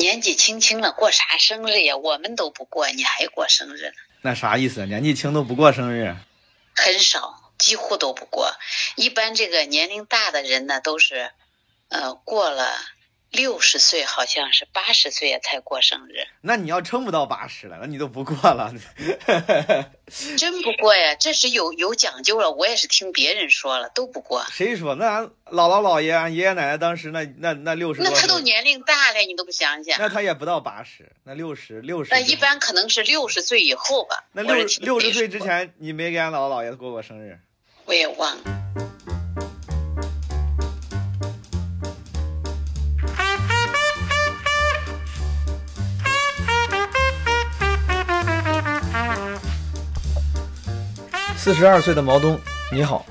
年纪轻轻了，过啥生日呀？我们都不过，你还过生日呢？那啥意思？年纪轻都不过生日？很少，几乎都不过。一般这个年龄大的人呢，都是，呃，过了。六十岁好像是八十岁才过生日，那你要撑不到八十了，那你都不过了，真不过呀？这是有有讲究了，我也是听别人说了，都不过。谁说？那俺姥姥姥爷、俺爷爷奶奶当时那那那六十，那他都年龄大了，你都不想想？那他也不到八十，那六十六十。那一般可能是六十岁以后吧。那六六十岁之前，你没给俺姥姥姥爷过过生日？我也忘了。四十二岁的毛东，你好。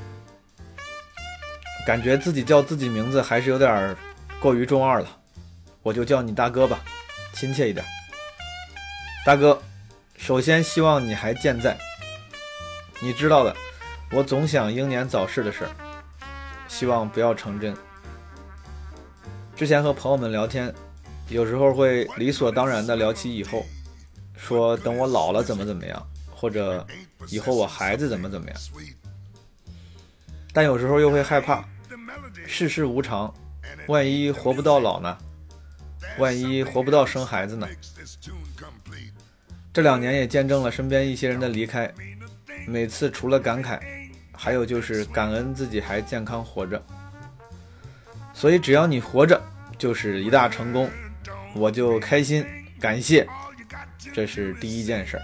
感觉自己叫自己名字还是有点过于中二了，我就叫你大哥吧，亲切一点。大哥，首先希望你还健在。你知道的，我总想英年早逝的事儿，希望不要成真。之前和朋友们聊天，有时候会理所当然的聊起以后，说等我老了怎么怎么样。或者以后我孩子怎么怎么样，但有时候又会害怕，世事无常，万一活不到老呢？万一活不到生孩子呢？这两年也见证了身边一些人的离开，每次除了感慨，还有就是感恩自己还健康活着。所以只要你活着，就是一大成功，我就开心，感谢，这是第一件事儿。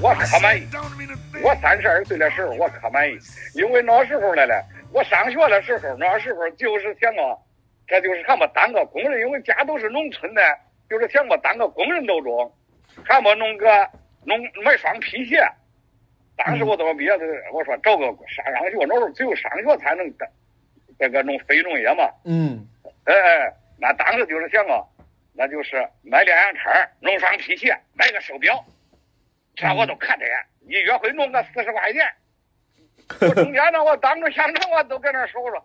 我可满意，我三十二岁的时候我可满意，因为那时候来了，我上学的时候那时候就是想啊，这就是看么当个工人，因为家都是农村的，就是想么当个工人都中，看么弄个弄买双皮鞋。当时我怎么毕业的，我说找个上上学，那时候只有上学才能这个弄非农业嘛。嗯。哎哎，那当时就是想啊。那就是买两样车，弄双皮鞋，买个手表，这我都可得，一月会弄个四十块钱。我中间呢，我当着乡长，我都跟那说，我说，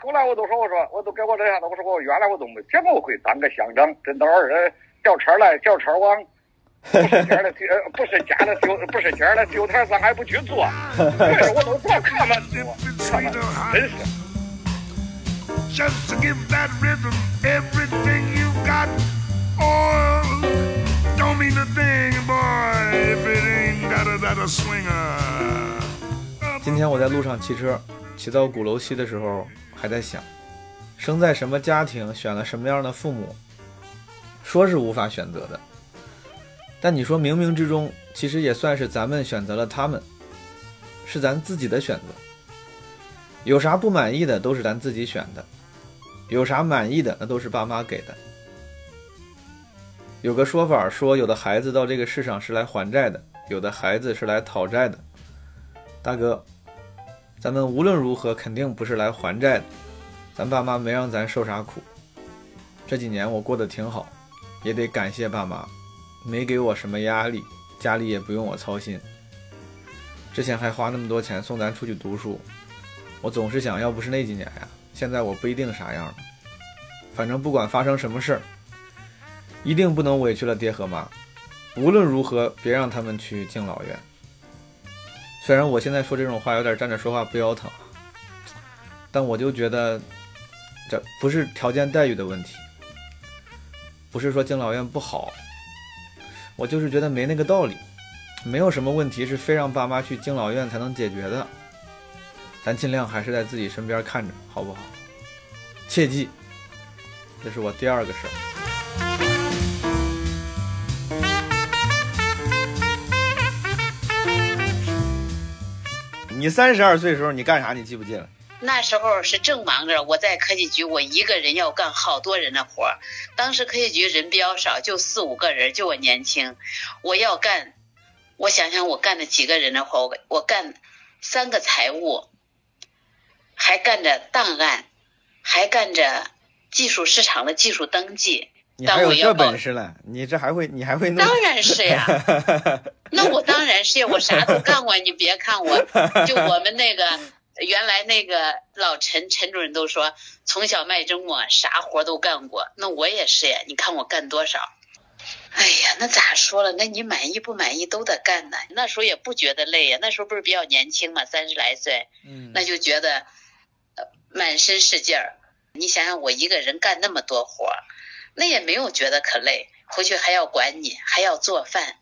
后来我都说，我说，我都给我这下子，我说我原来我都没想过会当个乡长，真到儿叫车来叫车往，不是家的呃不是家的丢不是家的丢台上还不去 做，这是我都光看了，看了，真是。Just to give that rhythm everything you got. Oh, don't mean a thing, boy, if it ain't got a that a swinger. 今天我在路上骑车，骑到鼓楼西的时候，还在想，生在什么家庭，选了什么样的父母，说是无法选择的。但你说冥冥之中，其实也算是咱们选择了他们，是咱自己的选择。有啥不满意的，都是咱自己选的。有啥满意的，那都是爸妈给的。有个说法说，有的孩子到这个世上是来还债的，有的孩子是来讨债的。大哥，咱们无论如何肯定不是来还债的，咱爸妈没让咱受啥苦。这几年我过得挺好，也得感谢爸妈，没给我什么压力，家里也不用我操心。之前还花那么多钱送咱出去读书，我总是想要不是那几年呀。现在我不一定啥样了，反正不管发生什么事儿，一定不能委屈了爹和妈。无论如何，别让他们去敬老院。虽然我现在说这种话有点站着说话不腰疼，但我就觉得这不是条件待遇的问题，不是说敬老院不好，我就是觉得没那个道理。没有什么问题是非让爸妈去敬老院才能解决的。咱尽量还是在自己身边看着，好不好？切记，这是我第二个事儿。你三十二岁的时候你干啥？你记不记得？那时候是正忙着，我在科技局，我一个人要干好多人的活儿。当时科技局人比较少，就四五个人，就我年轻，我要干。我想想，我干了几个人的活，我我干三个财务，还干着档案，还干着技术市场的技术登记。你还有这本事了？你这还会？你还会弄？当然是呀。那我当然是呀，我啥都干过。你别看我，就我们那个原来那个老陈陈主任都说，从小卖蒸馍，啥活都干过。那我也是呀。你看我干多少？哎呀，那咋说了？那你满意不满意都得干呢。那时候也不觉得累呀，那时候不是比较年轻嘛，三十来岁，嗯，那就觉得呃满身是劲儿。你想想，我一个人干那么多活儿。那也没有觉得可累，回去还要管你，还要做饭，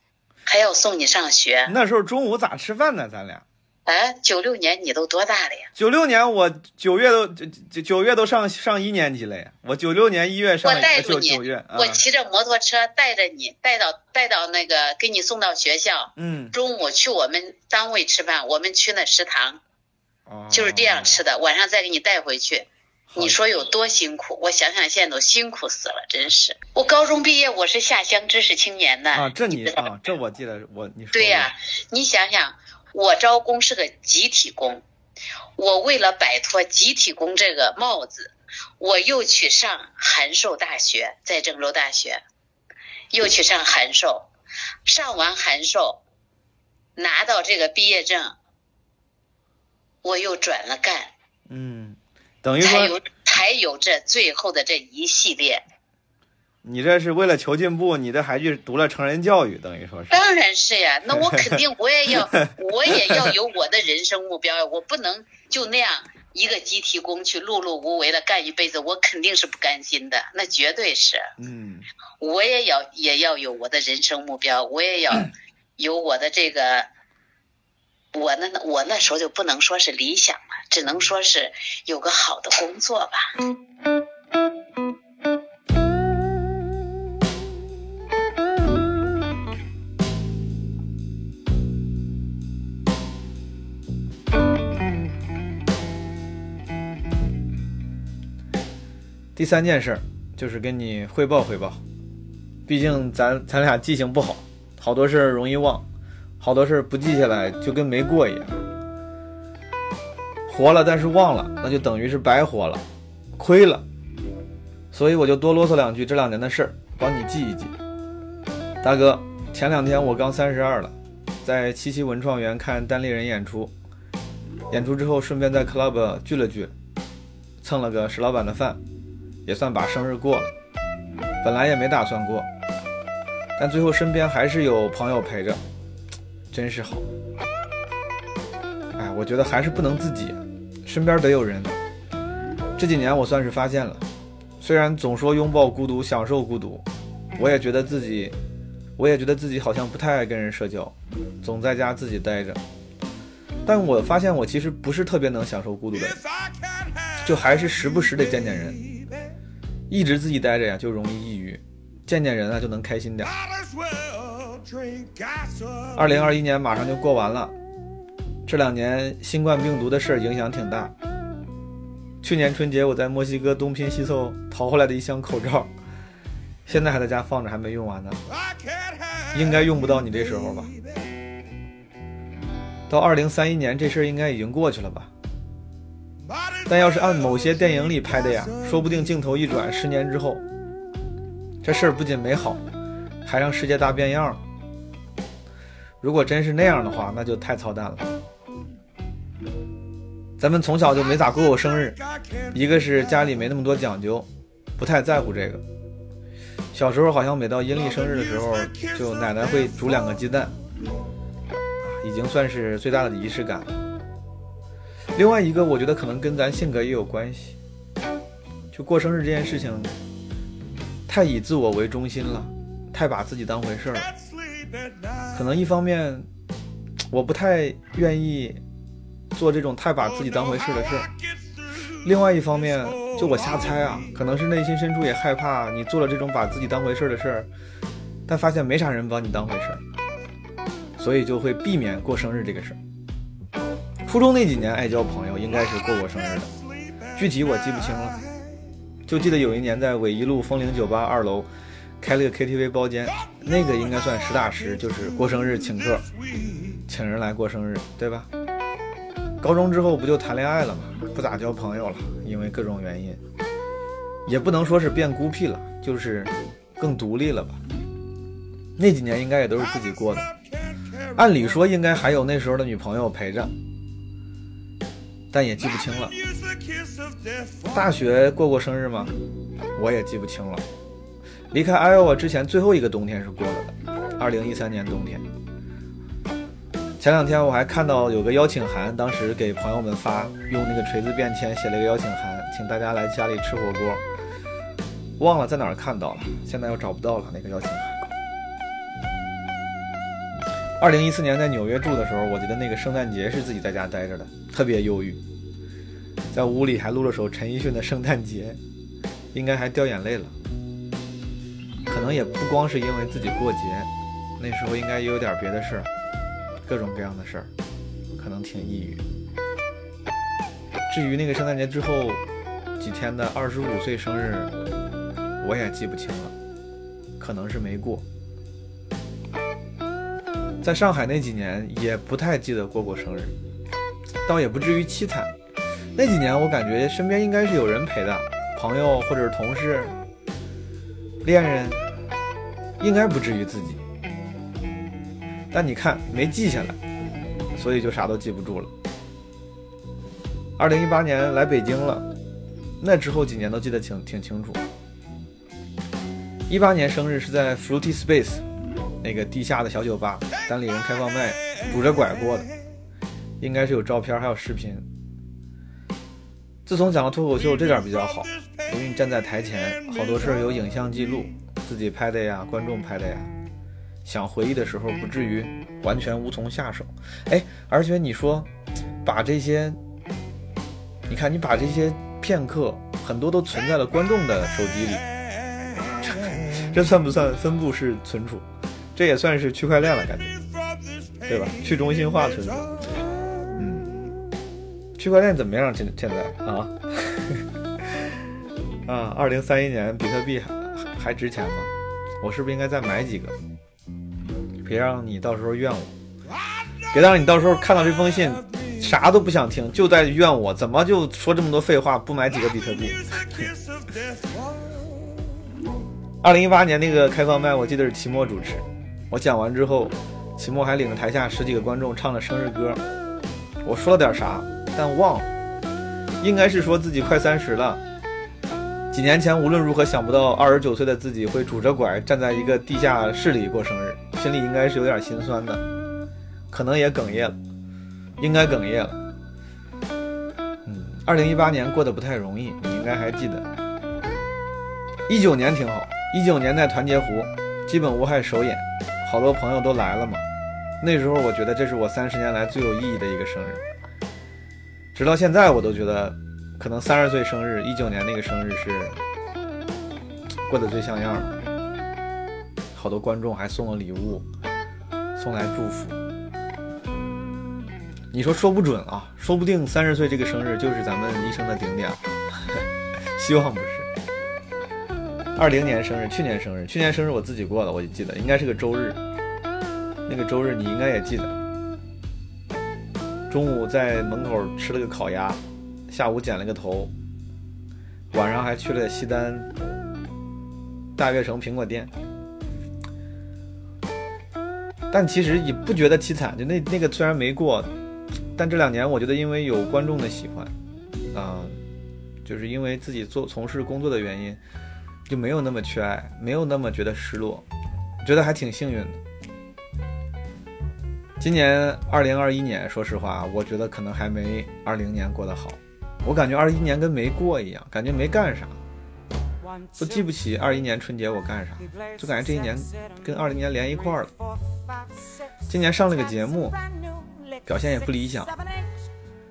还要送你上学。那时候中午咋吃饭呢？咱俩？哎，九六年你都多大了呀？九六年我九月都九九月都上上一年级了呀。我九六年一月上。我带着你，月我骑着摩托车带着你，带到带到那个给你送到学校。嗯。中午去我们单位吃饭，我们去那食堂，就是这样吃的。晚上再给你带回去。你说有多辛苦？我想想，现在都辛苦死了，真是。我高中毕业，我是下乡知识青年呢啊，这你啊，这我记得，我你说对呀，你想想，我招工是个集体工，我为了摆脱集体工这个帽子，我又去上函授大学，在郑州大学，又去上函授，上完函授，拿到这个毕业证，我又转了干，嗯。等于说才有才有这最后的这一系列。你这是为了求进步，你这还去读了成人教育，等于说是。当然是呀，那我肯定我也要，我也要有我的人生目标呀，我不能就那样一个集体工去碌碌无为的干一辈子，我肯定是不甘心的，那绝对是。嗯。我也要也要有我的人生目标，我也要 有我的这个。我那我那时候就不能说是理想了，只能说是有个好的工作吧。第三件事就是跟你汇报汇报，毕竟咱咱俩记性不好，好多事儿容易忘。好多事不记下来就跟没过一样，活了但是忘了，那就等于是白活了，亏了。所以我就多啰嗦两句这两年的事儿，帮你记一记。大哥，前两天我刚三十二了，在七七文创园看单立人演出，演出之后顺便在 club 聚了聚，蹭了个石老板的饭，也算把生日过了。本来也没打算过，但最后身边还是有朋友陪着。真是好，哎，我觉得还是不能自己，身边得有人。这几年我算是发现了，虽然总说拥抱孤独，享受孤独，我也觉得自己，我也觉得自己好像不太爱跟人社交，总在家自己待着。但我发现我其实不是特别能享受孤独的人，就还是时不时得见见人。一直自己待着呀，就容易抑郁，见见人啊，就能开心点。二零二一年马上就过完了，这两年新冠病毒的事儿影响挺大。去年春节我在墨西哥东拼西凑淘回来的一箱口罩，现在还在家放着，还没用完呢。应该用不到你这时候吧？到二零三一年这事儿应该已经过去了吧？但要是按某些电影里拍的呀，说不定镜头一转，十年之后，这事儿不仅没好，还让世界大变样了。如果真是那样的话，那就太操蛋了。咱们从小就没咋过过生日，一个是家里没那么多讲究，不太在乎这个。小时候好像每到阴历生日的时候，就奶奶会煮两个鸡蛋，已经算是最大的仪式感了。另外一个，我觉得可能跟咱性格也有关系，就过生日这件事情，太以自我为中心了，太把自己当回事儿了。可能一方面，我不太愿意做这种太把自己当回事的事儿；另外一方面，就我瞎猜啊，可能是内心深处也害怕你做了这种把自己当回事的事儿，但发现没啥人把你当回事儿，所以就会避免过生日这个事儿。初中那几年爱交朋友，友应该是过过生日的，具体我记不清了，就记得有一年在纬一路风铃酒吧二楼开了个 KTV 包间，那个应该算实打实，就是过生日请客，请人来过生日，对吧？高中之后不就谈恋爱了吗？不咋交朋友了，因为各种原因，也不能说是变孤僻了，就是更独立了吧。那几年应该也都是自己过的，按理说应该还有那时候的女朋友陪着，但也记不清了。大学过过生日吗？我也记不清了。离开 Iowa 之前最后一个冬天是过了的，二零一三年冬天。前两天我还看到有个邀请函，当时给朋友们发，用那个锤子便签写了一个邀请函，请大家来家里吃火锅。忘了在哪儿看到了，现在又找不到了那个邀请函。二零一四年在纽约住的时候，我记得那个圣诞节是自己在家待着的，特别忧郁，在屋里还录了首陈奕迅的《圣诞节》，应该还掉眼泪了。可能也不光是因为自己过节，那时候应该也有点别的事儿。各种各样的事儿，可能挺抑郁。至于那个圣诞节之后几天的二十五岁生日，我也记不清了，可能是没过。在上海那几年也不太记得过过生日，倒也不至于凄惨。那几年我感觉身边应该是有人陪的，朋友或者是同事、恋人，应该不至于自己。但你看没记下来，所以就啥都记不住了。二零一八年来北京了，那之后几年都记得挺挺清楚。一八年生日是在 Fruity Space 那个地下的小酒吧，单立人开放麦，拄着拐过的，应该是有照片还有视频。自从讲了脱口秀，这点比较好，因为你站在台前，好多事儿有影像记录，自己拍的呀，观众拍的呀。想回忆的时候，不至于完全无从下手。哎，而且你说，把这些，你看你把这些片刻，很多都存在了观众的手机里，这算不算分布式存储？这也算是区块链了，感觉，对吧？去中心化存储。嗯，区块链怎么样？现现在啊？啊，二零三一年比特币还还值钱吗？我是不是应该再买几个？别让你到时候怨我，别让你到时候看到这封信，啥都不想听，就在怨我怎么就说这么多废话，不买几个比特币。二零一八年那个开放麦，我记得是齐墨主持，我讲完之后，齐墨还领着台下十几个观众唱了生日歌，我说了点啥，但忘了，应该是说自己快三十了。几年前无论如何想不到二十九岁的自己会拄着拐站在一个地下室里过生日，心里应该是有点心酸的，可能也哽咽了，应该哽咽了。嗯，二零一八年过得不太容易，你应该还记得。一九年挺好，一九年在团结湖，基本无害首演，好多朋友都来了嘛。那时候我觉得这是我三十年来最有意义的一个生日，直到现在我都觉得。可能三十岁生日，一九年那个生日是过得最像样的，好多观众还送了礼物，送来祝福。你说说不准啊，说不定三十岁这个生日就是咱们一生的顶点，希望不是。二零年生日，去年生日，去年生日我自己过的，我就记得应该是个周日，那个周日你应该也记得，中午在门口吃了个烤鸭。下午剪了个头，晚上还去了西单大悦城苹果店，但其实也不觉得凄惨。就那那个虽然没过，但这两年我觉得因为有观众的喜欢，啊，就是因为自己做从事工作的原因，就没有那么缺爱，没有那么觉得失落，觉得还挺幸运的。今年二零二一年，说实话，我觉得可能还没二零年过得好。我感觉二一年跟没过一样，感觉没干啥，都记不起二一年春节我干啥，就感觉这一年跟二零年连一块儿了。今年上了个节目，表现也不理想，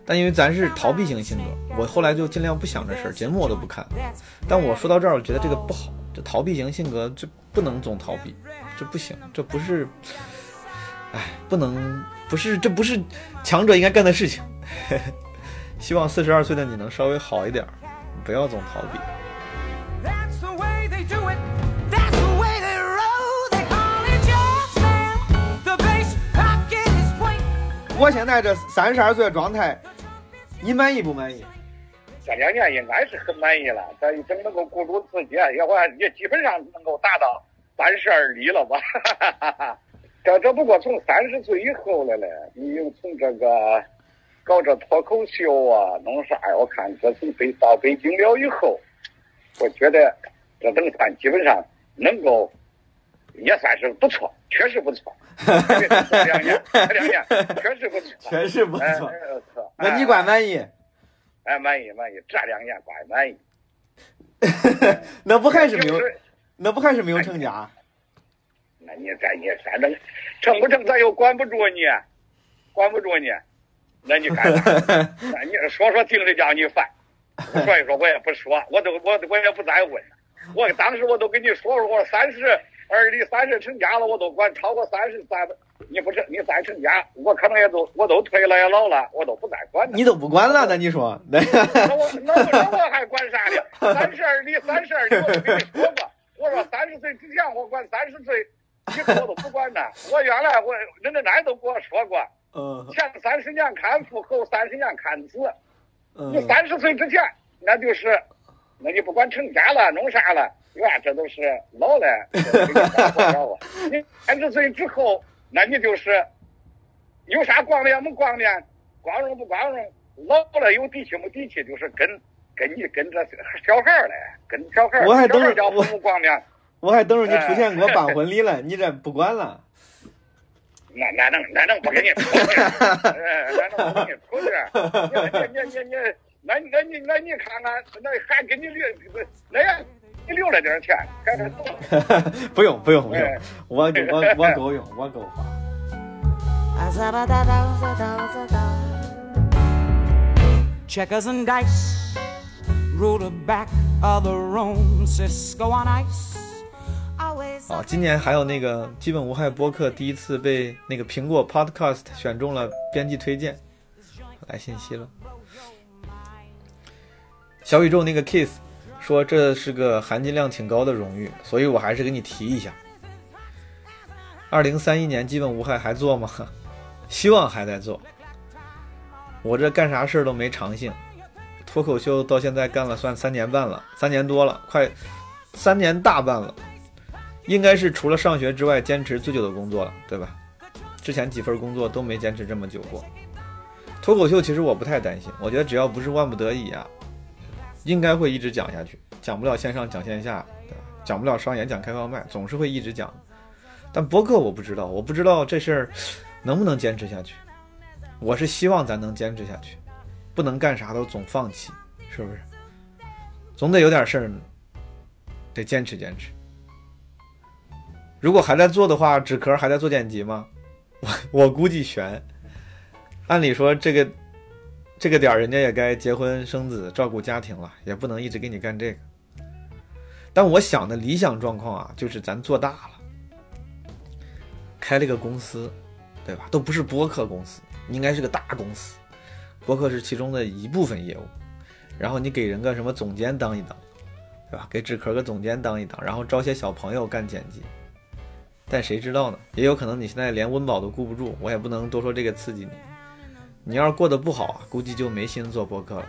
但因为咱是逃避型性格，我后来就尽量不想这事儿，节目我都不看。但我说到这儿，我觉得这个不好，这逃避型性格这不能总逃避，这不行，这不是，哎，不能，不是，这不是强者应该干的事情。希望四十二岁的你能稍微好一点儿，不要总逃避。That's the way they do it. That's the way they roll. They call it jazz now. The bass pocket is point. 我现在这三十二岁的状态，你满意不满意？这两年应该是很满意了，这已经能够顾住自己，也我也基本上能够达到三十而立了吧。这这不过从三十岁以后了嘞，你又从这个搞这脱口秀啊，弄啥呀？我看这从北到北京了以后，我觉得这等算基本上能够也算是不错，确实不错。这两年，这两年确实不错，确实不哎错。那你管满意？哎，满意满意，这两年怪满意。那不还是没有？那不还是没有成家？那你这你反正成不成，咱又管不住你，管不住你，那你干啥？那 你说说听着叫你烦，所以说我也不说，我都我我也不再问。我当时我都跟你说说，我说三十而立，三十成家了，我都管超过三十再你不成，你再成家，我可能也都我都退了也老了，我都不再管了。你都不管了？那你说？那那我那我 那我还管啥呢？三十而立，三十而立，我都跟你说过。我说三十岁之前我管，三十岁以后我都不管了。我原来我人家奶都跟我说过，嗯前三十年看父，后三十年看子。你嗯，三十岁之前，那就是，那你不管成家了，弄啥了，哇，这都是老了。你三十岁之后，那你就是有啥光亮没光亮，光荣不光荣，老了有底气没底气，就是跟跟你跟着小孩儿嘞，跟小孩儿，我还等着小孩儿叫父母光亮，我还等着你出钱给我 办婚礼了，你这不管了？那那能那能不给你出去？哎，那能不给你出去？你你你你，那那你那你看看，那还给你留，那样你留了点钱，赶快走。不用不用不用哎，我我我够用，我够花。Checkers and dice, rule the back of the room, Cisco on ice. 啊，今年还有那个基本无害播客第一次被那个苹果 Podcast 选中了编辑推荐，来信息了。小宇宙那个 Kiss 说这是个含金量挺高的荣誉，所以我还是给你提一下。二零三一年基本无害还做吗？希望还在做。我这干啥事儿都没长性，脱口秀到现在干了算三年半了，三年多了，快三年大半了。应该是除了上学之外坚持最久的工作了，对吧？之前几份工作都没坚持这么久过。脱口秀其实我不太担心，我觉得只要不是万不得已啊，应该会一直讲下去。讲不了线上讲线下，讲不了商演讲开放麦，总是会一直讲。但播客我不知道，我不知道这事儿能不能坚持下去。我是希望咱能坚持下去，不能干啥都总放弃，是不是？总得有点事儿，得坚持坚持。如果还在做的话，纸壳还在做剪辑吗？我 我估计悬。按理说这个这个点儿，人家也该结婚生子、照顾家庭了，也不能一直给你干这个。但我想的理想状况啊，就是咱做大了，开了个公司，对吧？都不是播客公司，应该是个大公司，播客是其中的一部分业务。然后你给人个什么总监当一当，对吧？给纸壳个总监当一当，然后招些小朋友干剪辑。但谁知道呢？也有可能你现在连温饱都顾不住，我也不能多说这个刺激你。你要是过得不好啊，估计就没心做播客了。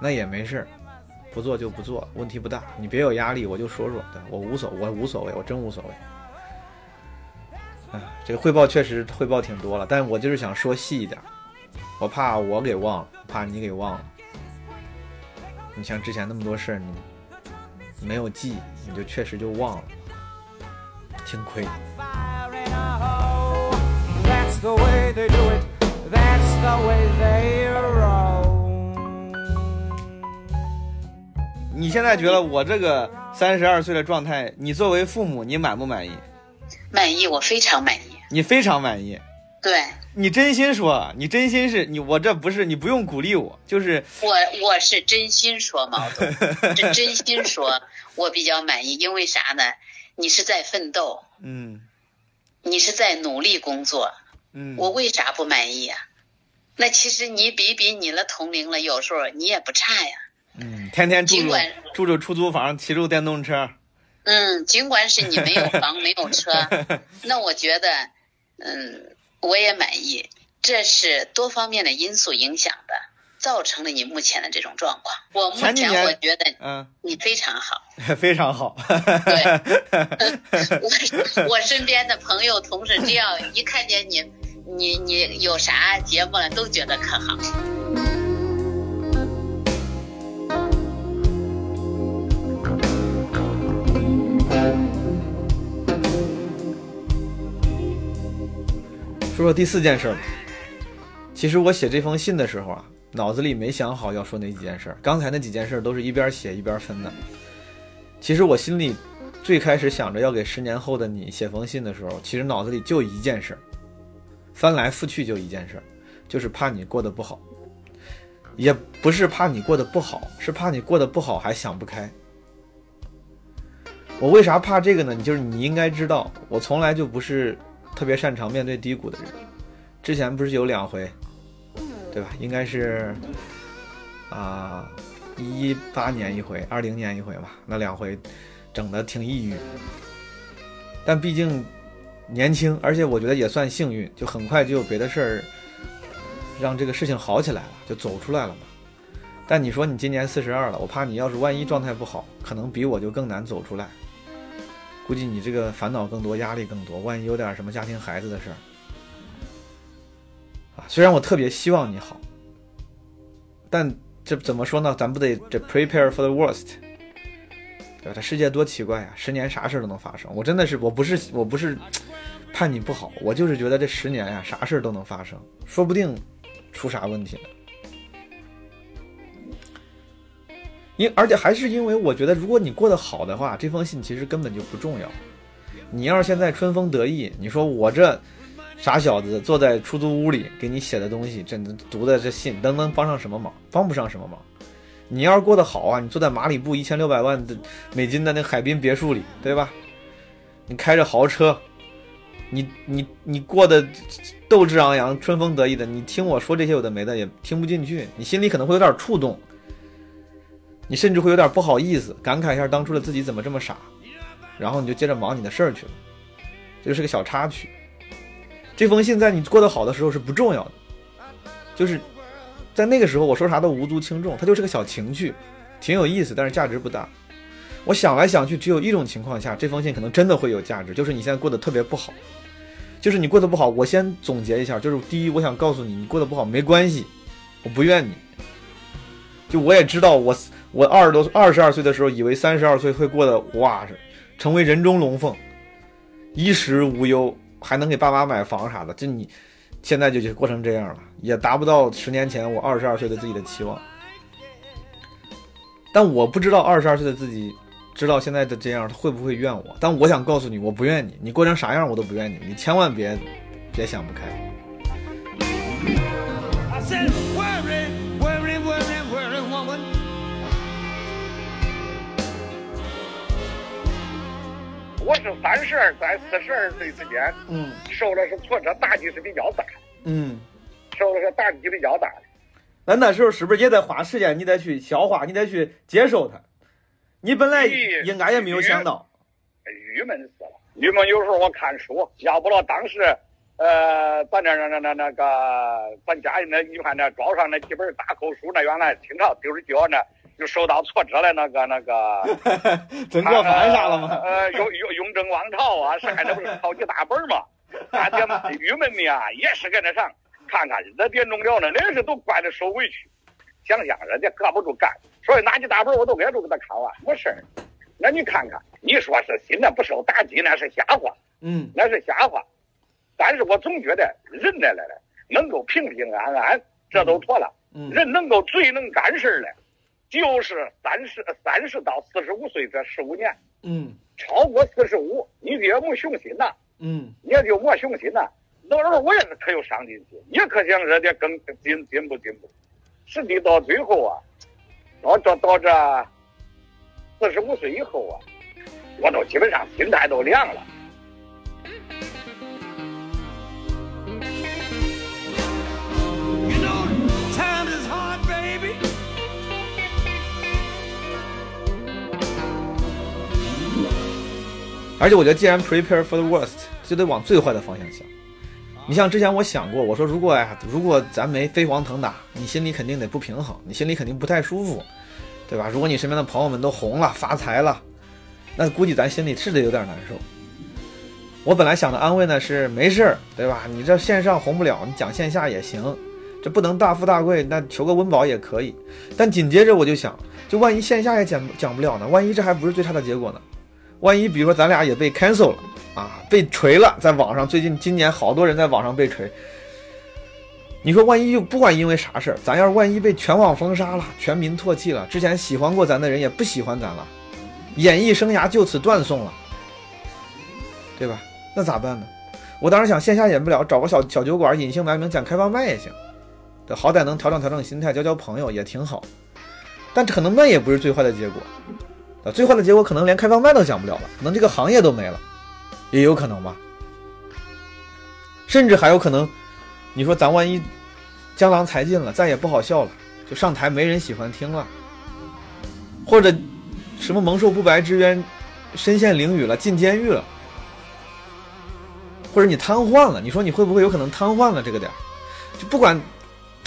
那也没事儿，不做就不做，问题不大。你别有压力，我就说说，对我无所，我无所谓，我真无所谓。啊，这个汇报确实汇报挺多了，但我就是想说细一点，我怕我给忘了，怕你给忘了。你像之前那么多事儿，你没有记，你就确实就忘了，挺亏。fire in a hole. That's the way they do it. That's the way they roll. 你现在觉得我这个三十二岁的状态，你作为父母，你满不满意？满意，我非常满意。你非常满意。对你真心说，你真心是你，我这不是你不用鼓励我，就是我，我是真心说，毛总，这真心说，我比较满意，因为啥呢？你是在奋斗，嗯你是在努力工作，嗯，我为啥不满意呀、那其实你比比你的同龄了，有时候你也不差呀。嗯，天天住住尽管住住出租房，骑住电动车，嗯，尽管是你没有房没有车，那我觉得，嗯，我也满意。这是多方面的因素影响的，造成了你目前的这种状况。我目前我觉得嗯，你非常好。非常好。我我身边的朋友同事，只要一看见你，你你有啥节目了，都觉得可好。说说第四件事吧。其实我写这封信的时候啊，脑子里没想好要说哪几件事儿。刚才那几件事都是一边写一边分的。其实我心里最开始想着要给十年后的你写封信的时候，其实脑子里就一件事儿，翻来覆去就一件事儿，就是怕你过得不好。也不是怕你过得不好，是怕你过得不好还想不开。我为啥怕这个呢？你就是你应该知道，我从来就不是特别擅长面对低谷的人。之前不是有两回，对吧？应该是啊，一八年一回，二零年一回吧。那两回整的挺抑郁，但毕竟年轻，而且我觉得也算幸运，就很快就有别的事儿让这个事情好起来了，就走出来了嘛。但你说你今年四十二了，我怕你要是万一状态不好，可能比我就更难走出来。估计你这个烦恼更多，压力更多，万一有点什么家庭孩子的事儿。虽然我特别希望你好，但这怎么说呢？咱不得这 prepare for the worst，对吧？这世界多奇怪啊，十年啥事都能发生。我真的是，我不是，我不是 怕你不好，我就是觉得这十年呀、啥事都能发生，说不定出啥问题呢。因而且还是因为我觉得，如果你过得好的话，这封信其实根本就不重要。你要是现在春风得意，你说我这傻小子坐在出租屋里给你写的东西，这读的这信，能能帮上什么忙？帮不上什么忙。你要是过得好啊，你坐在马里布一千六百万的美金的那海滨别墅里，对吧？你开着豪车，你你你过得斗志昂扬、春风得意的，你听我说这些有的没的也听不进去，你心里可能会有点触动，你甚至会有点不好意思，感慨一下当初的自己怎么这么傻，然后你就接着忙你的事儿去了，这就是个小插曲。这封信在你过得好的时候是不重要的，就是在那个时候我说啥都无足轻重，它就是个小情趣，挺有意思，但是价值不大。我想来想去，只有一种情况下，这封信可能真的会有价值，就是你现在过得特别不好，就是你过得不好。我先总结一下，就是第一，我想告诉你，你过得不好没关系，我不怨你。就我也知道我，我二十多二十二岁的时候，以为三十二岁会过得哇，成为人中龙凤，衣食无忧，还能给爸妈买房啥的。就你现在就就过成这样了，也达不到十年前我二十二岁的自己的期望。但我不知道二十二岁的自己。知道现在的这样，他会不会怨我？但我想告诉你，我不怨你，你过成啥样我都不怨你，你千万别别想不开。I said, 我是三十二在四十二岁之间嗯受的是挫折，打击是比较大，嗯，受的是打击比较大的。那那时候是不是也得花时间？你得去消化，你得去接受它。你本来应该也没有想到。郁闷死了，郁闷。有时候我看书，要不了当时，呃，咱那那那那那个，咱家里那你看那桌上那几本大口书，那原来清朝丢着脚呢，就受到挫折了，那个那个。曾国藩啥了吗？呃，雍雍雍正王朝啊，啥那不是好几大本嘛？大家郁闷的啊，也是跟着上看看那点中了呢，那是都惯着受委屈，想想人家搁不住干，所以拿起大本我都挨住给他看完，没事儿。那你看看，你说是心呢不受打击，那是瞎话，嗯那是瞎话。但是我总觉得人呢来了，能够平平安安，这都妥了。嗯人能够最能干事儿的，就是三十三十到四十五岁这十五年。嗯超过四十五，你也没雄心呐，嗯你也就没雄心呐。那时候我也是可有上进心，也可想着点更进进步进步。实际到最后啊，到这到这四十五岁以后啊，我都基本上心态都凉了。而且我觉得，既然 prepare for the worst，就得往最坏的方向想。你像之前我想过，我说如果呀，如果咱没飞黄腾达，你心里肯定得不平衡，你心里肯定不太舒服，对吧？如果你身边的朋友们都红了、发财了，那估计咱心里是得有点难受。我本来想的安慰呢是没事儿，对吧？你这线上红不了，你讲线下也行，这不能大富大贵，那求个温饱也可以。但紧接着我就想，就万一线下也讲讲不了呢？万一这还不是最差的结果呢？万一比如说咱俩也被 cancel 了啊，被锤了，在网上最近今年好多人在网上被锤。你说万一就不管因为啥事儿，咱要是万一被全网封杀了，全民唾弃了，之前喜欢过咱的人也不喜欢咱了，演艺生涯就此断送了，对吧？那咋办呢？我当时想线下演不了，找个小小酒馆隐姓埋名讲开放麦也行，对，好歹能调整调整心态，交交朋友也挺好。但可能那也不是最坏的结果。啊，最坏的结果可能连开放麦都讲不了了，可能这个行业都没了，也有可能吧。甚至还有可能，你说咱万一江郎才尽了，再也不好笑了，就上台没人喜欢听了，或者什么蒙受不白之冤，身陷囹圄了，进监狱了，或者你瘫痪了，你说你会不会有可能瘫痪了？这个点儿，就不管。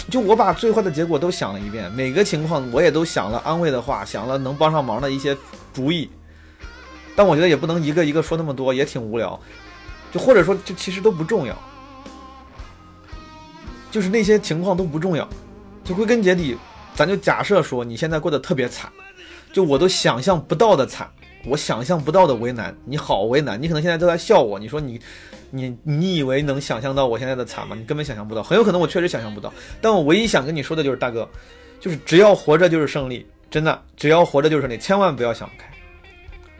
就我把最坏的结果都想了一遍，每个情况我也都想了安慰的话，想了能帮上忙的一些主意。但我觉得也不能一个一个说那么多，也挺无聊。就或者说，就其实都不重要，就是那些情况都不重要。就归根结底，咱就假设说你现在过得特别惨，就我都想象不到的惨，我想象不到的为难，你好为难，你可能现在都在笑我，你说你。你你以为能想象到我现在的惨吗？你根本想象不到，很有可能我确实想象不到。但我唯一想跟你说的就是，大哥，就是只要活着就是胜利，真的，只要活着就是胜利，千万不要想不开。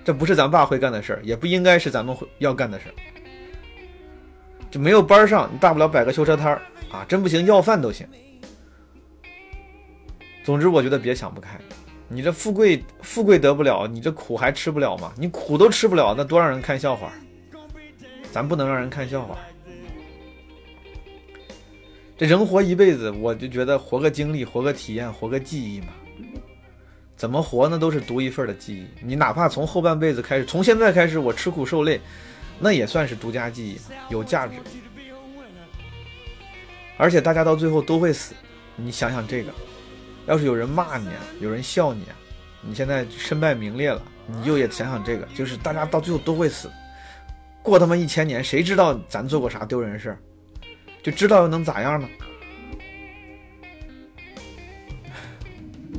这不是咱爸会干的事儿，也不应该是咱们会要干的事儿。就没有班上，你大不了摆个修车摊儿啊，真不行要饭都行。总之，我觉得别想不开。你这富贵富贵得不了，你这苦还吃不了吗？你苦都吃不了，那多让人看笑话。咱不能让人看笑话。这人活一辈子，我就觉得活个经历，活个体验，活个记忆嘛。怎么活呢？都是独一份的记忆。你哪怕从后半辈子开始，从现在开始，我吃苦受累，那也算是独家记忆，有价值。而且大家到最后都会死。你想想这个，要是有人骂你，有人笑你，你现在身败名裂了，你就也想想这个，就是大家到最后都会死。过他妈一千年，谁知道咱做过啥丢人事儿？就知道又能咋样呢？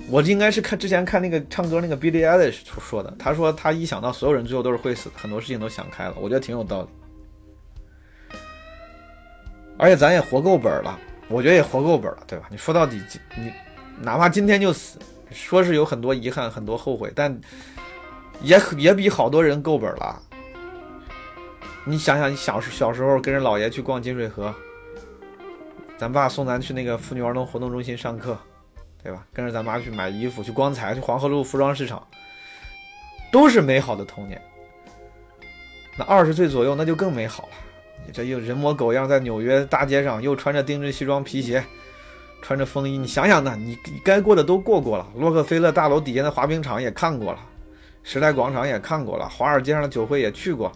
我应该是看之前看那个唱歌那个 Billie Eilish 说的，他说他一想到所有人最后都是会死，很多事情都想开了，我觉得挺有道理。而且咱也活够本了，我觉得也活够本了，对吧？你说到底，你哪怕今天就死，说是有很多遗憾、很多后悔，但也也比好多人够本了。你想想，你小时小时候跟着姥爷去逛金水河，咱爸送咱去那个妇女儿童活动中心上课，对吧？跟着咱妈去买衣服，去光彩，去黄河路服装市场，都是美好的童年。那二十岁左右，那就更美好了。你这又人模狗样在纽约大街上，又穿着定制西装皮鞋，穿着风衣，你想想呢？你该过的都过过了，洛克菲勒大楼底下的滑冰场也看过了，时代广场也看过了，华尔街上的酒会也去过。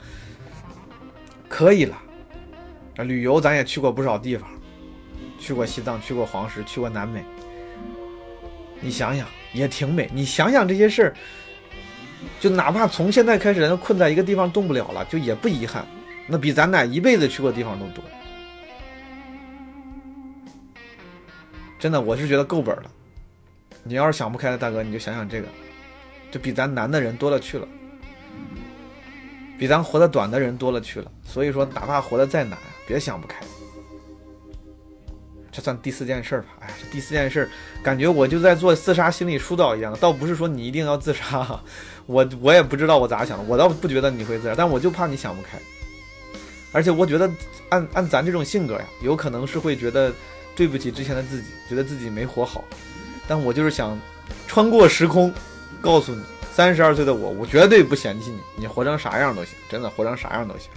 可以了，旅游咱也去过不少地方，去过西藏，去过黄石，去过南美。你想想，也挺美。你想想这些事儿，就哪怕从现在开始，咱困在一个地方动不了了，就也不遗憾。那比咱俩一辈子去过地方都多。真的，我是觉得够本了。你要是想不开的大哥，你就想想这个，就比咱难的人多了去了。比咱活得短的人多了去了，所以说哪怕活得再难，别想不开。这算第四件事吧？哎，这第四件事，感觉我就在做自杀心理疏导一样的，倒不是说你一定要自杀，我我也不知道我咋想的，我倒不觉得你会自杀，但我就怕你想不开。而且我觉得按按咱这种性格呀，有可能是会觉得对不起之前的自己，觉得自己没活好。但我就是想穿过时空，告诉你。三十二岁的我，我绝对不嫌弃你，你活成啥样都行，真的活成啥样都行。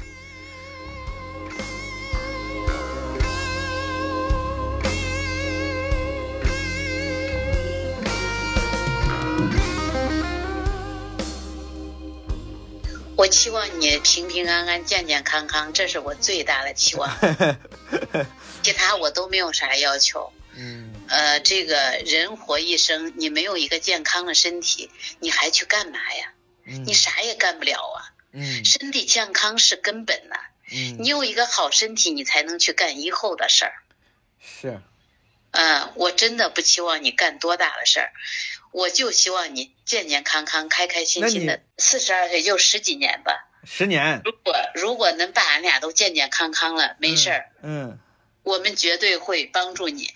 我我期望你平平安安、健健康康，这是我最大的期望。其他我都没有啥要求。嗯呃，这个人活一生，你没有一个健康的身体，你还去干嘛呀？嗯你啥也干不了啊！嗯身体健康是根本呐、嗯，你有一个好身体，你才能去干以后的事儿。是嗯，我真的不期望你干多大的事儿，我就希望你健健康康、开开心心那的。四十二岁就十几年吧，十年，如果如果能把俺俩都健健康康了，没事儿，嗯，我们绝对会帮助你。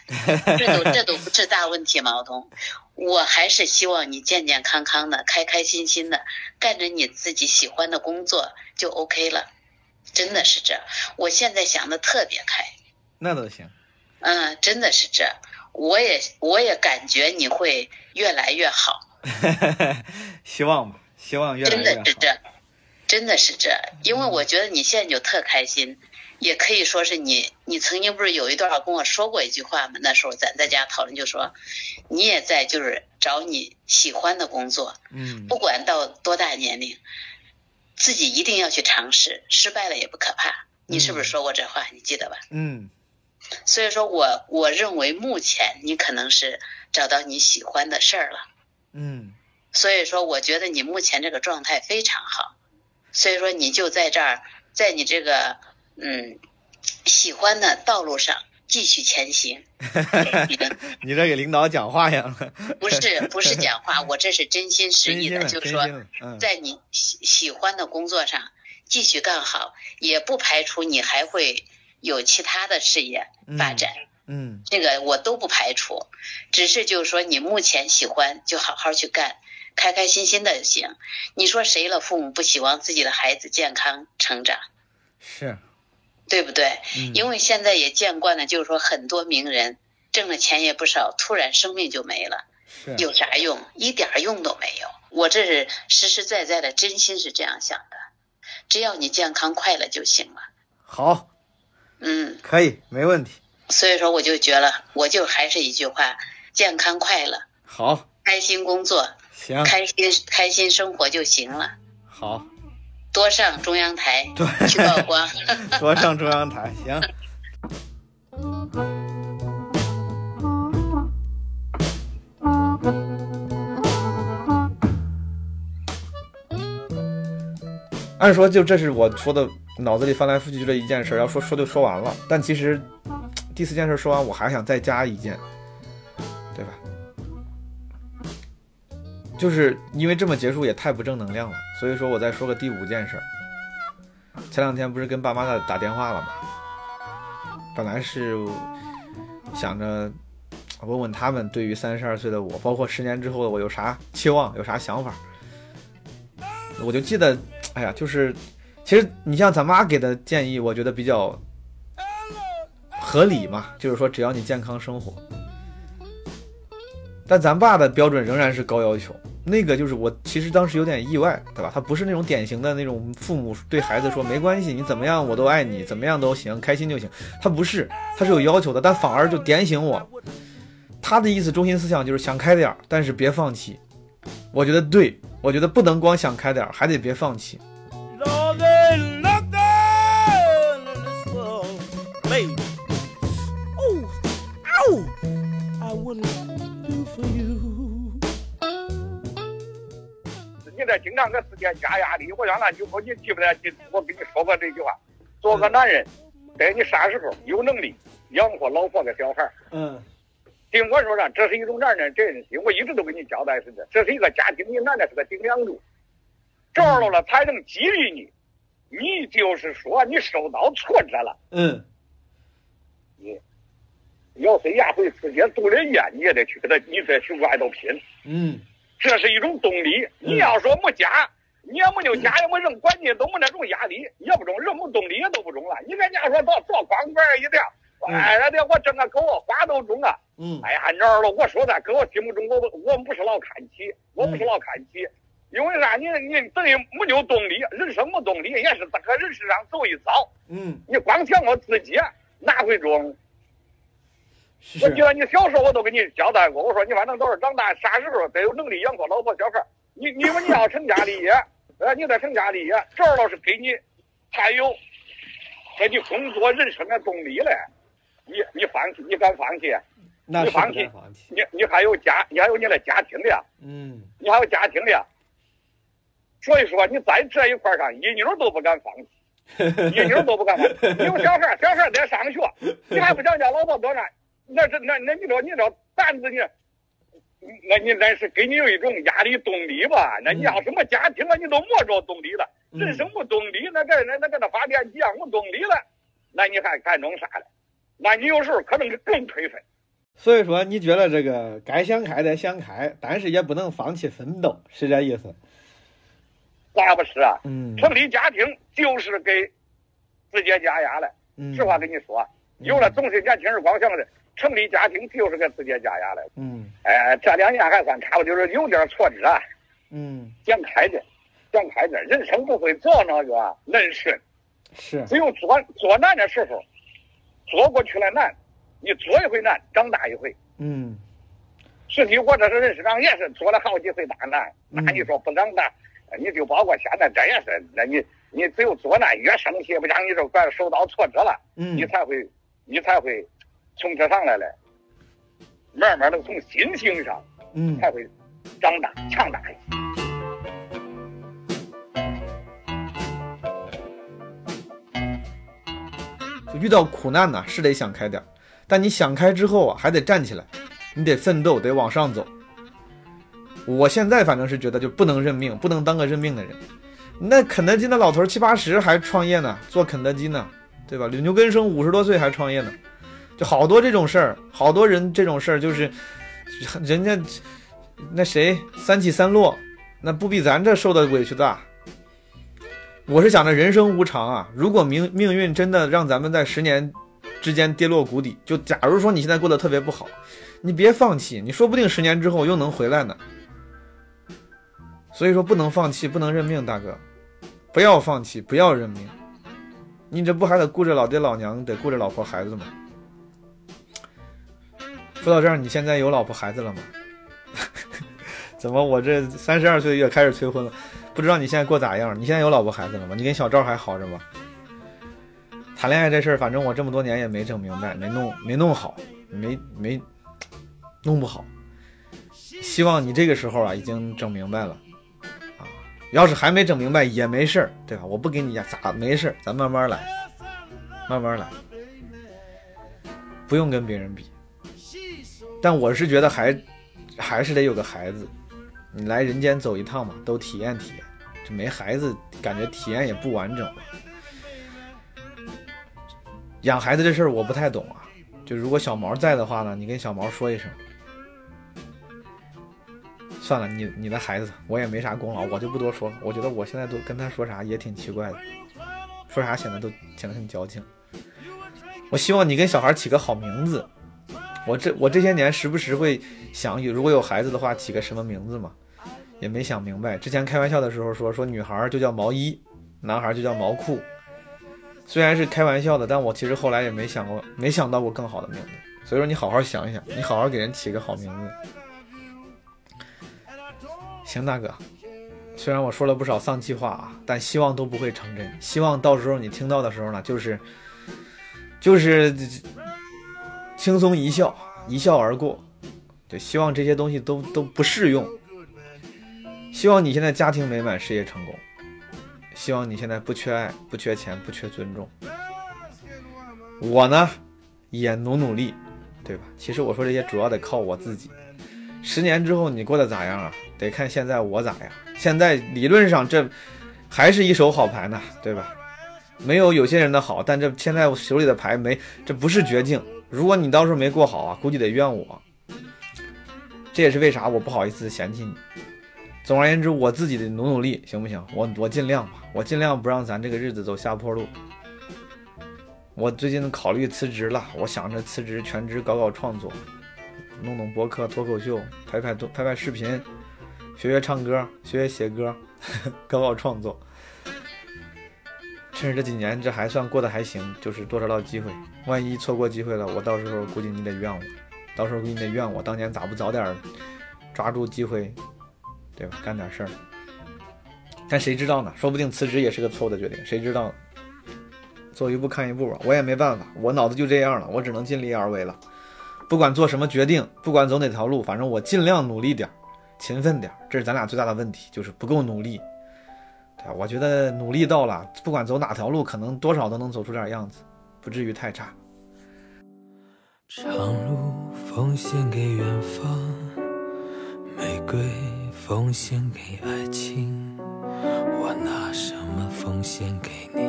这都这都不是大问题，毛东。我还是希望你健健康康的、开开心心的，干着你自己喜欢的工作就 OK 了。真的是这，我现在想的特别开。那都行。嗯，真的是这，我也我也感觉你会越来越好，希望吧，希望越来真越好真的。是这，真的是这，因为我觉得你现在就特开心，也可以说是你，你曾经不是有一段跟我说过一句话吗？那时候咱在家讨论就说，你也在就是找你喜欢的工作，嗯不管到多大年龄，自己一定要去尝试，失败了也不可怕。你是不是说过这话？你记得吧？嗯所以说我我认为目前你可能是找到你喜欢的事儿了，嗯所以说我觉得你目前这个状态非常好，所以说你就在这儿，在你这个嗯喜欢的道路上继续前行。你这给领导讲话呀，不是不是讲话，我这是真心实意的，就是说在你喜喜欢的工作上继续干好，也不排除你还会有其他的事业发展。嗯这个我都不排除，只是就是说你目前喜欢就好好去干，开开心心的就行。你说谁了？父母不希望自己的孩子健康成长，是，对不对？嗯因为现在也见惯了，就是说很多名人挣了钱也不少，突然生命就没了，有啥用？一点用都没有。我这是实实在在的，真心是这样想的。只要你健康快乐就行了。好，嗯，可以，没问题。所以说我就觉得，我就还是一句话：健康快乐，好，开心工作。行，开心开心生活就行了，好，多上中央台对去曝光。多上中央台，行。按说就这是我说的脑子里翻来覆去就这一件事儿，要说说就说完了。但其实第四件事说完，我还想再加一件，对吧？就是因为这么结束也太不正能量了，所以说我再说个第五件事儿。前两天不是跟爸妈打电话了吗？本来是想着问问他们对于三十二岁的我，包括十年之后的我有啥期望，有啥想法。我就记得，哎呀，就是其实你像咱妈给的建议，我觉得比较合理嘛，就是说只要你健康生活。但咱爸的标准仍然是高要求，那个就是我其实当时有点意外，对吧？他不是那种典型的那种父母对孩子说没关系，你怎么样我都爱你，怎么样都行，开心就行。他不是，他是有要求的，但反而就点醒我。他的意思中心思想就是想开点儿，但是别放弃。我觉得对，我觉得不能光想开点儿，还得别放弃。你这经常给世界加压力，我原来就说你记不得记，我跟你说过这句话：做个男人，在你啥时候有能力养活老婆跟小孩儿。嗯。听我说呢，这是一种男人责任心，我一直都跟你交代是的，这是一个家庭，你男的是个顶梁柱，这样了了才能激励你。你就是说你受到挫折了，嗯，你咬碎牙回世界度了夜，你也得去给他，你再去外头拼。嗯这是一种动力。你要说没家，你也没有家，也没人管你，都没那种压力，也不中，人没动力也都不中了。你人家说到做光棍儿一点，哎呀的，我挣个狗花都中啊！嗯哎呀，哪儿了？我说的，搁我心目中，我我们不是老看起，我不是老看起，因为啥？你你等于没有动力，人生没动力，也是在个人世上走一遭。嗯，你光想我自己，哪会中？是我记得你小时候我都给你交代过，我说你反正都是长大啥时候得有能力养活老婆小孩儿。你你说你要成家立业，呃，你得成家立业，这儿倒是给你还有给你工作人生的动力嘞。你你放弃，你敢放弃？那是不你放弃。你你还有家，你还有你的家庭的呀，嗯，你还有家庭的呀。所以说，你在这一块上一妞都不敢放弃，一妞都不敢放弃。你有小孩儿，小孩儿在上学，你还不想叫老婆多干？那这那那你说你这担子你，那你那是给你有一种压力动力吧？那你要什么家庭啊？你都没着动力了，嗯人生无动力，那这那那跟那发电机一样无动力了，那你还还弄啥了？那你有时候可能是更颓废。所以说你觉得这个该想开得想开，但是也不能放弃奋斗，是这意思？那不是啊？嗯成立家庭就是给自己加压的。嗯，实话跟你说，有了总是年轻人光想着成立家庭就是个直接加压的。嗯哎，这两年还算差不多，就是有点挫折，嗯想开点，想开点。人生不会做那个人生，是只有做做难的时候，做过去了难，你做一回难，长大一回。嗯实际我这是人生上也是做了好几回大难，嗯那你说不长大，你就包括现在这也是，那你你只有做难越生气，不像你这怪受到挫折了，嗯你才会你才会从这上来了，慢慢的从心情上嗯才会长大强大一些。就遇到苦难呐、是得想开点儿，但你想开之后啊，还得站起来，你得奋斗，得往上走。我现在反正是觉得就不能认命，不能当个认命的人。那肯德基那老头七八十还创业呢，做肯德基呢，对吧？牛根生五十多岁还创业呢，就好多这种事儿，好多人这种事儿就是，人家那谁三起三落，那不比咱这受的委屈大。我是想着人生无常啊，如果命命运真的让咱们在十年之间跌落谷底，就假如说你现在过得特别不好，你别放弃，你说不定十年之后又能回来呢。所以说不能放弃，不能认命，大哥，不要放弃，不要认命。你这不还得顾着老爹老娘，得顾着老婆孩子吗？说到这儿，你现在有老婆孩子了吗？怎么我这三十二岁也开始催婚了？不知道你现在过咋样？你现在有老婆孩子了吗？你跟小赵还好着吗？谈恋爱这事儿，反正我这么多年也没整明白，没弄没弄好，没没弄不好。希望你这个时候啊，已经整明白了啊。要是还没整明白也没事儿，对吧？我不给你咋没事儿，咱慢慢来，慢慢来，不用跟别人比。但我是觉得还还是得有个孩子，你来人间走一趟嘛，都体验体验。这没孩子，感觉体验也不完整。养孩子这事儿我不太懂啊，就如果小毛在的话呢，你跟小毛说一声。算了，你你的孩子我也没啥功劳，我就不多说了。我觉得我现在都跟他说啥也挺奇怪的，说啥显得都显得很矫情。我希望你跟小孩起个好名字。我这我这些年时不时会想，有如果有孩子的话，起个什么名字嘛，也没想明白。之前开玩笑的时候说说女孩就叫毛衣，男孩就叫毛裤。虽然是开玩笑的，但我其实后来也没想过，没想到过更好的名字。所以说你好好想一想，你好好给人起个好名字。行，大哥，虽然我说了不少丧气话啊，但希望都不会成真。希望到时候你听到的时候呢，就是就是轻松一笑，一笑而过。就希望这些东西都都不适用。希望你现在家庭美满，事业成功。希望你现在不缺爱，不缺钱，不缺尊重。我呢，也努努力，对吧？其实我说这些主要得靠我自己。十年之后你过得咋样啊？得看现在我咋样。现在理论上这还是一手好牌呢，对吧？没有有些人的好，但这现在我手里的牌没，这不是绝境。如果你到时候没过好啊，估计得怨我。这也是为啥我不好意思嫌弃你。总而言之，我自己得努努力，行不行？我我尽量吧，我尽量不让咱这个日子走下坡路。我最近考虑辞职了，我想着辞职全职搞搞创作，弄弄博客、脱口秀，拍拍拍拍视频，学学唱歌，学学写歌，搞搞创作。趁着这几年这还算过得还行，就是多找找机会。万一错过机会了，我到时候估计你得怨我，到时候估计你得怨我，当年咋不早点抓住机会，对吧？干点事儿。但谁知道呢？说不定辞职也是个错误的决定，谁知道？走一步看一步吧，我也没办法，我脑子就这样了，我只能尽力而为了。不管做什么决定，不管走哪条路，反正我尽量努力点，勤奋点。这是咱俩最大的问题，就是不够努力。对？我觉得努力到了，不管走哪条路，可能多少都能走出点样子，不至于太差。长路奉献给远方，玫瑰奉献给爱情，我拿什么奉献给你，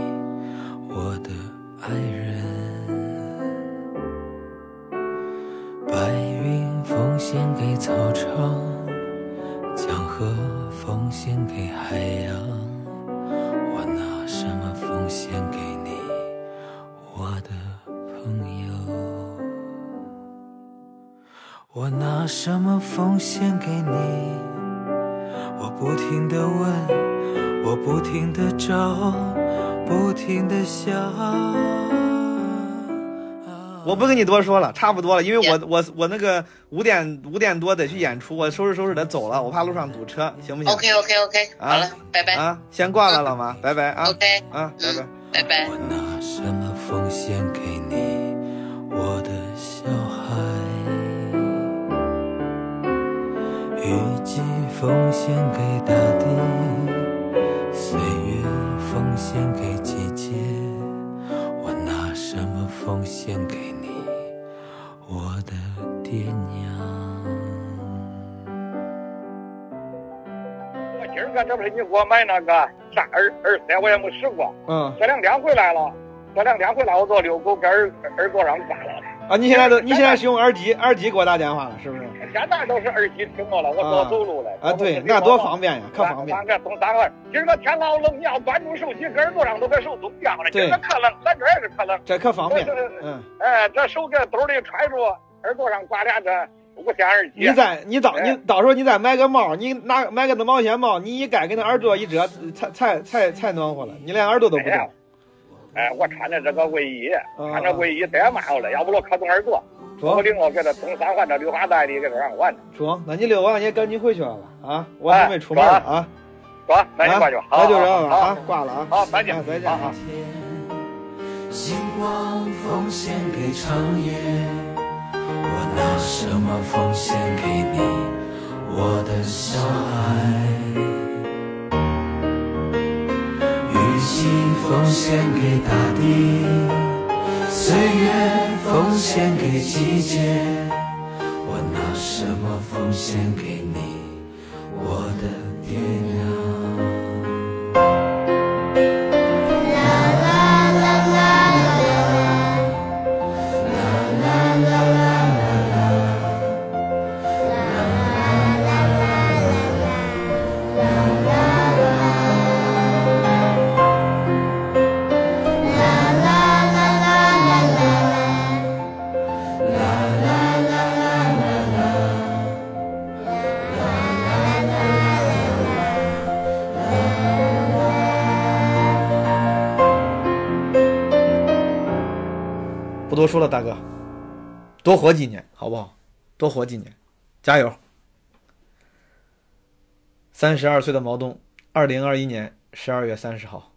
我的爱人？白云奉献给草场，江河奉献给海洋，献给你，我的朋友？我拿什么奉献给你？我不停的问，我不停的找，不停的想。我不跟你多说了，差不多了，因为我我我那个五点五点多得去演出，我收拾收拾得走了，我怕路上堵车，行不行 OK OK OK，啊好了，拜拜。啊，先挂了，老妈，拜拜啊 OK，啊，拜拜。拜拜。我拿什么奉献给你，我的小孩？雨季奉献给大地，这不是你给我买那个啥耳耳塞，我也没试过。嗯这两天回来了，这两天回来我做遛狗，给耳耳朵上挂了。啊，你现在都你现在是用耳机，耳机给我打电话了，是不是？现在都是耳机听我了，我啊多走路了。啊，对，那多方便呀，可方便。这东三个，今儿个天老冷，你要端住手机，搁耳朵上都给手冻僵了。今个可冷，咱这也是可冷。这可方便嗯，哎，这手搁兜里揣住，耳朵上挂俩这无线耳机。你再你到哎你到时候你再买个帽，你拿买个那毛线帽，你一盖给那耳朵一遮，才才才才暖和了，你连耳朵都不冻。哎，我穿的这个卫衣，啊穿这卫衣忒慢活了，要不我可冻耳朵。我中领我给他东三环这绿化带里给他让玩呢。中，那你遛完也赶紧回去了啊！我准备出门了啊！说，那你过去啊，好，那就这样了啊，挂了啊！好，再见啊，再见啊！星光奉献给长夜，我拿什么奉献给你，我的小孩？雨季奉献给大地，岁月奉献给季节，我拿什么奉献给你，我的爹娘？不说了，大哥，多活几年好不好？多活几年，加油！三十二岁的毛东，二零二一年十二月三十号。